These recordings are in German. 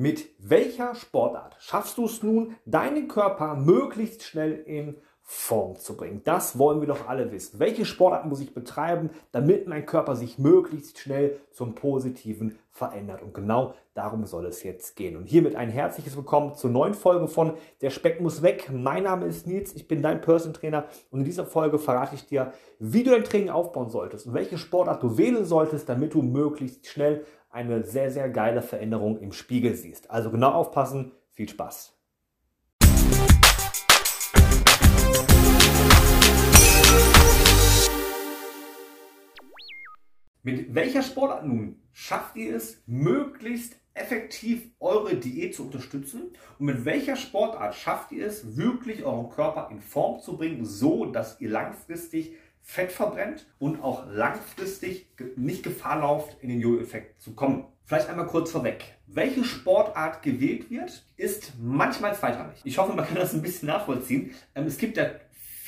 Mit welcher Sportart schaffst du es nun, deinen Körper möglichst schnell in Form zu bringen? Das wollen wir doch alle wissen. Welche Sportart muss ich betreiben, damit mein Körper sich möglichst schnell zum Positiven verändert? Und genau darum soll es jetzt gehen. Und hiermit ein herzliches Willkommen zur neuen Folge von Der Speck muss weg. Mein Name ist Nils, ich bin dein Person Trainer und in dieser Folge verrate ich dir, wie du dein Training aufbauen solltest und welche Sportart du wählen solltest, damit du möglichst schnell eine sehr, sehr geile Veränderung im Spiegel siehst. Also genau aufpassen, viel Spaß. Mit welcher Sportart nun schafft ihr es, möglichst effektiv eure Diät zu unterstützen? Und mit welcher Sportart schafft ihr es, wirklich euren Körper in Form zu bringen, so dass ihr langfristig Fett verbrennt und auch langfristig nicht Gefahr lauft, in den Jojo-Effekt zu kommen. Vielleicht einmal kurz vorweg. Welche Sportart gewählt wird, ist manchmal zweitrangig. Ich hoffe, man kann das ein bisschen nachvollziehen. Ähm, es gibt ja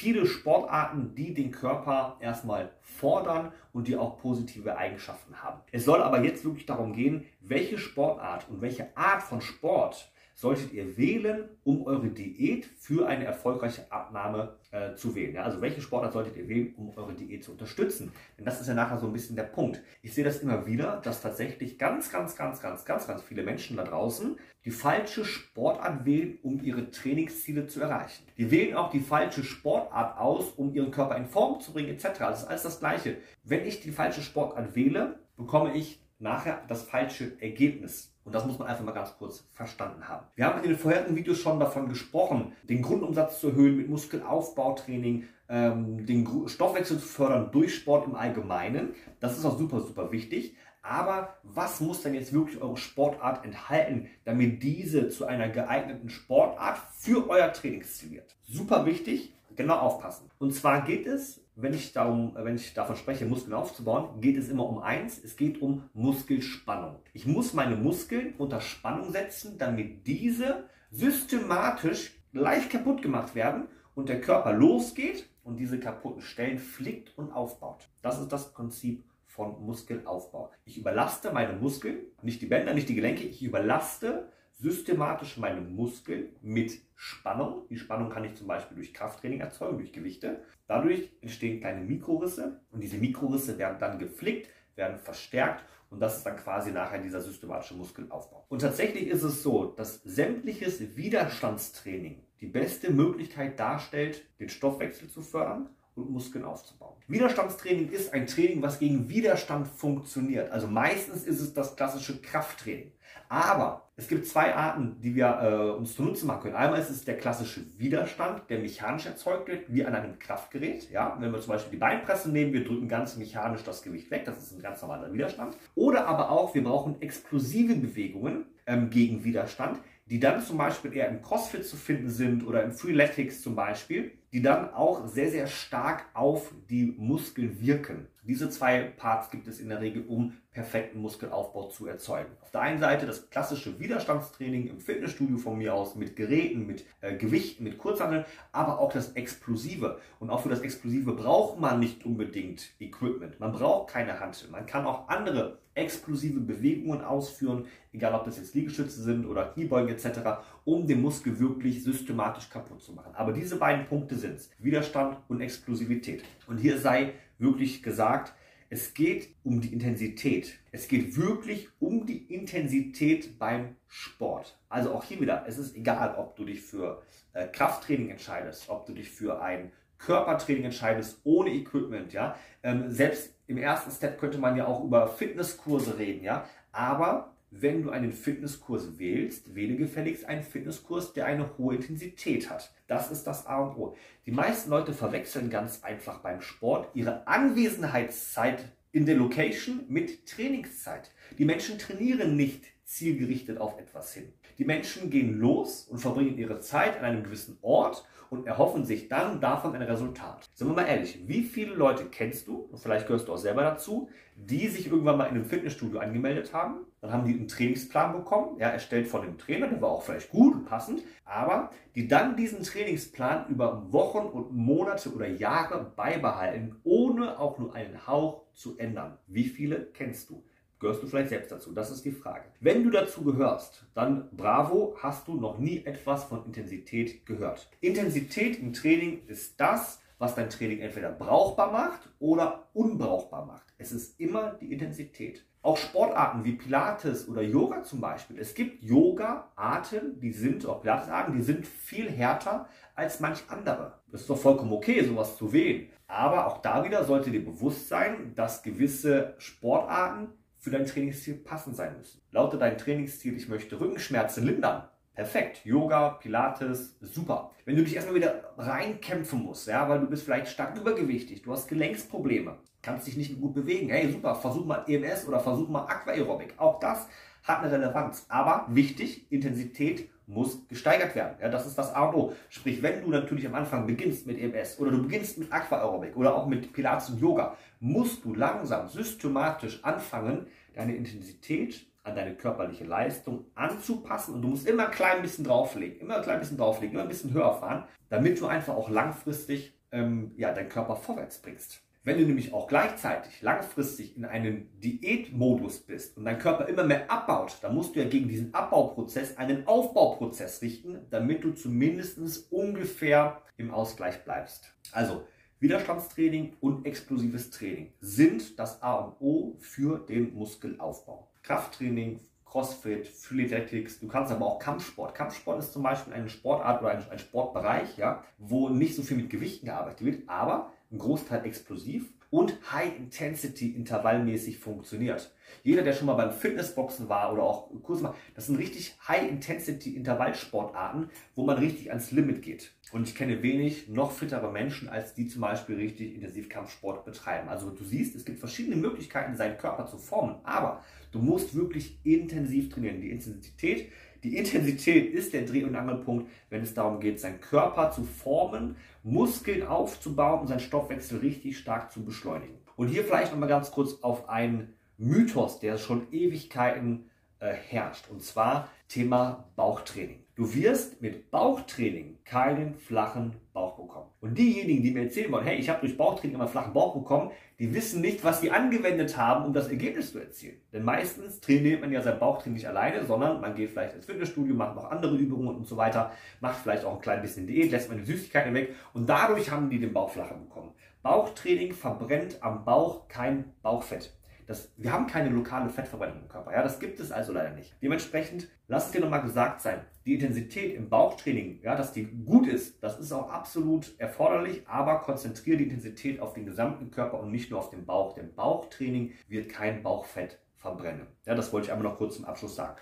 viele Sportarten, die den Körper erstmal fordern und die auch positive Eigenschaften haben. Es soll aber jetzt wirklich darum gehen, welche Sportart und welche Art von Sport solltet ihr wählen, um eure Diät für eine erfolgreiche Abnahme äh, zu wählen. Ja, also welche Sportart solltet ihr wählen, um eure Diät zu unterstützen? Denn das ist ja nachher so ein bisschen der Punkt. Ich sehe das immer wieder, dass tatsächlich ganz, ganz, ganz, ganz, ganz, ganz viele Menschen da draußen die falsche Sportart wählen, um ihre Trainingsziele zu erreichen. Die wählen auch die falsche Sportart aus, um ihren Körper in Form zu bringen, etc. Das ist alles das Gleiche. Wenn ich die falsche Sportart wähle, bekomme ich nachher das falsche Ergebnis. Und das muss man einfach mal ganz kurz verstanden haben. Wir haben in den vorherigen Videos schon davon gesprochen, den Grundumsatz zu erhöhen mit Muskelaufbautraining, ähm, den Stoffwechsel zu fördern durch Sport im Allgemeinen. Das ist auch super, super wichtig. Aber was muss denn jetzt wirklich eure Sportart enthalten, damit diese zu einer geeigneten Sportart für euer Trainingsziel wird? Super wichtig, genau aufpassen. Und zwar geht es wenn ich, darum, wenn ich davon spreche, Muskeln aufzubauen, geht es immer um eins, es geht um Muskelspannung. Ich muss meine Muskeln unter Spannung setzen, damit diese systematisch leicht kaputt gemacht werden und der Körper losgeht und diese kaputten Stellen flickt und aufbaut. Das ist das Prinzip von Muskelaufbau. Ich überlaste meine Muskeln, nicht die Bänder, nicht die Gelenke, ich überlaste systematisch meine Muskeln mit Spannung. Die Spannung kann ich zum Beispiel durch Krafttraining erzeugen, durch Gewichte. Dadurch entstehen kleine Mikrorisse und diese Mikrorisse werden dann geflickt, werden verstärkt und das ist dann quasi nachher dieser systematische Muskelaufbau. Und tatsächlich ist es so, dass sämtliches Widerstandstraining die beste Möglichkeit darstellt, den Stoffwechsel zu fördern und Muskeln aufzubauen. Widerstandstraining ist ein Training, was gegen Widerstand funktioniert. Also meistens ist es das klassische Krafttraining. Aber es gibt zwei Arten, die wir äh, uns zunutze machen können. Einmal ist es der klassische Widerstand, der mechanisch erzeugt wird, wie an einem Kraftgerät. Ja? Wenn wir zum Beispiel die Beinpresse nehmen, wir drücken ganz mechanisch das Gewicht weg, das ist ein ganz normaler Widerstand. Oder aber auch, wir brauchen explosive Bewegungen ähm, gegen Widerstand, die dann zum Beispiel eher im CrossFit zu finden sind oder im Freeletics zum Beispiel, die dann auch sehr, sehr stark auf die Muskeln wirken. Diese zwei Parts gibt es in der Regel, um perfekten Muskelaufbau zu erzeugen. Auf der einen Seite das klassische Widerstandstraining im Fitnessstudio von mir aus mit Geräten, mit äh, Gewichten, mit Kurzhandeln, aber auch das Explosive. Und auch für das Explosive braucht man nicht unbedingt Equipment. Man braucht keine Hantel. Man kann auch andere explosive Bewegungen ausführen, egal ob das jetzt Liegestütze sind oder Kniebeugen etc., um den Muskel wirklich systematisch kaputt zu machen. Aber diese beiden Punkte es, Widerstand und Explosivität. Und hier sei wirklich gesagt, es geht um die Intensität. Es geht wirklich um die Intensität beim Sport. Also auch hier wieder, es ist egal, ob du dich für äh, Krafttraining entscheidest, ob du dich für ein Körpertraining entscheidest ohne Equipment, ja. Ähm, selbst im ersten Step könnte man ja auch über Fitnesskurse reden, ja. Aber wenn du einen Fitnesskurs wählst, wähle gefälligst einen Fitnesskurs, der eine hohe Intensität hat. Das ist das A und O. Die meisten Leute verwechseln ganz einfach beim Sport ihre Anwesenheitszeit in der Location mit Trainingszeit. Die Menschen trainieren nicht zielgerichtet auf etwas hin. Die Menschen gehen los und verbringen ihre Zeit an einem gewissen Ort und erhoffen sich dann davon ein Resultat. Sind wir mal ehrlich, wie viele Leute kennst du, und vielleicht gehörst du auch selber dazu, die sich irgendwann mal in einem Fitnessstudio angemeldet haben, dann haben die einen Trainingsplan bekommen, ja, erstellt von dem Trainer, der war auch vielleicht gut und passend, aber die dann diesen Trainingsplan über Wochen und Monate oder Jahre beibehalten, ohne auch nur einen Hauch zu ändern. Wie viele kennst du? Gehörst du vielleicht selbst dazu? Das ist die Frage. Wenn du dazu gehörst, dann bravo, hast du noch nie etwas von Intensität gehört. Intensität im Training ist das, was dein Training entweder brauchbar macht oder unbrauchbar macht. Es ist immer die Intensität. Auch Sportarten wie Pilates oder Yoga zum Beispiel. Es gibt Yoga-Arten, die sind, auch Pilates-Arten, die sind viel härter als manch andere. Das ist doch vollkommen okay, sowas zu wählen. Aber auch da wieder sollte dir bewusst sein, dass gewisse Sportarten für dein Trainingsziel passend sein müssen. Lautet dein Trainingsziel, ich möchte Rückenschmerzen lindern, Perfekt. Yoga, Pilates, super. Wenn du dich erstmal wieder reinkämpfen musst, ja, weil du bist vielleicht stark übergewichtig, du hast Gelenksprobleme, kannst dich nicht gut bewegen, hey, super, versuch mal EMS oder versuch mal Aquaerobik. Auch das hat eine Relevanz. Aber wichtig, Intensität muss gesteigert werden. Ja, das ist das A und O. Sprich, wenn du natürlich am Anfang beginnst mit EMS oder du beginnst mit Aquaerobik oder auch mit Pilates und Yoga, musst du langsam systematisch anfangen, deine Intensität an deine körperliche Leistung anzupassen und du musst immer ein klein bisschen drauflegen, immer ein klein bisschen drauflegen, immer ein bisschen höher fahren, damit du einfach auch langfristig ähm, ja, deinen Körper vorwärts bringst. Wenn du nämlich auch gleichzeitig langfristig in einem Diätmodus bist und dein Körper immer mehr abbaut, dann musst du ja gegen diesen Abbauprozess einen Aufbauprozess richten, damit du zumindest ungefähr im Ausgleich bleibst. Also Widerstandstraining und explosives Training sind das A und O für den Muskelaufbau. Krafttraining, Crossfit, Freeletics, du kannst aber auch Kampfsport. Kampfsport ist zum Beispiel eine Sportart oder ein, ein Sportbereich, ja, wo nicht so viel mit Gewichten gearbeitet wird, aber ein Großteil explosiv und High-Intensity intervallmäßig funktioniert. Jeder, der schon mal beim Fitnessboxen war oder auch Kurs macht, das sind richtig High-Intensity Intervallsportarten, wo man richtig ans Limit geht. Und ich kenne wenig noch fittere Menschen, als die zum Beispiel richtig intensiv Kampfsport betreiben. Also du siehst, es gibt verschiedene Möglichkeiten, seinen Körper zu formen, aber du musst wirklich intensiv trainieren. Die Intensität, die Intensität ist der Dreh- und Angelpunkt, wenn es darum geht, seinen Körper zu formen, Muskeln aufzubauen und seinen Stoffwechsel richtig stark zu beschleunigen. Und hier vielleicht nochmal ganz kurz auf einen Mythos, der schon Ewigkeiten äh, herrscht. Und zwar Thema Bauchtraining. Du wirst mit Bauchtraining keinen flachen Bauch bekommen. Und diejenigen, die mir erzählen wollen, hey, ich habe durch Bauchtraining immer flachen Bauch bekommen, die wissen nicht, was sie angewendet haben, um das Ergebnis zu erzielen. Denn meistens trainiert man ja sein Bauchtraining nicht alleine, sondern man geht vielleicht ins Fitnessstudio, macht noch andere Übungen und so weiter, macht vielleicht auch ein klein bisschen Diät, lässt man die Süßigkeiten weg und dadurch haben die den Bauch flacher bekommen. Bauchtraining verbrennt am Bauch kein Bauchfett. Das, wir haben keine lokale Fettverbrennung im Körper. Ja, das gibt es also leider nicht. Dementsprechend, lass es dir nochmal gesagt sein, die Intensität im Bauchtraining, ja, dass die gut ist, das ist auch absolut erforderlich, aber konzentriere die Intensität auf den gesamten Körper und nicht nur auf den Bauch. Denn Bauchtraining wird kein Bauchfett verbrennen. Ja, das wollte ich einmal noch kurz zum Abschluss sagen.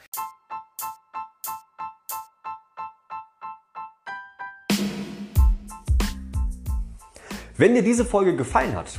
Wenn dir diese Folge gefallen hat,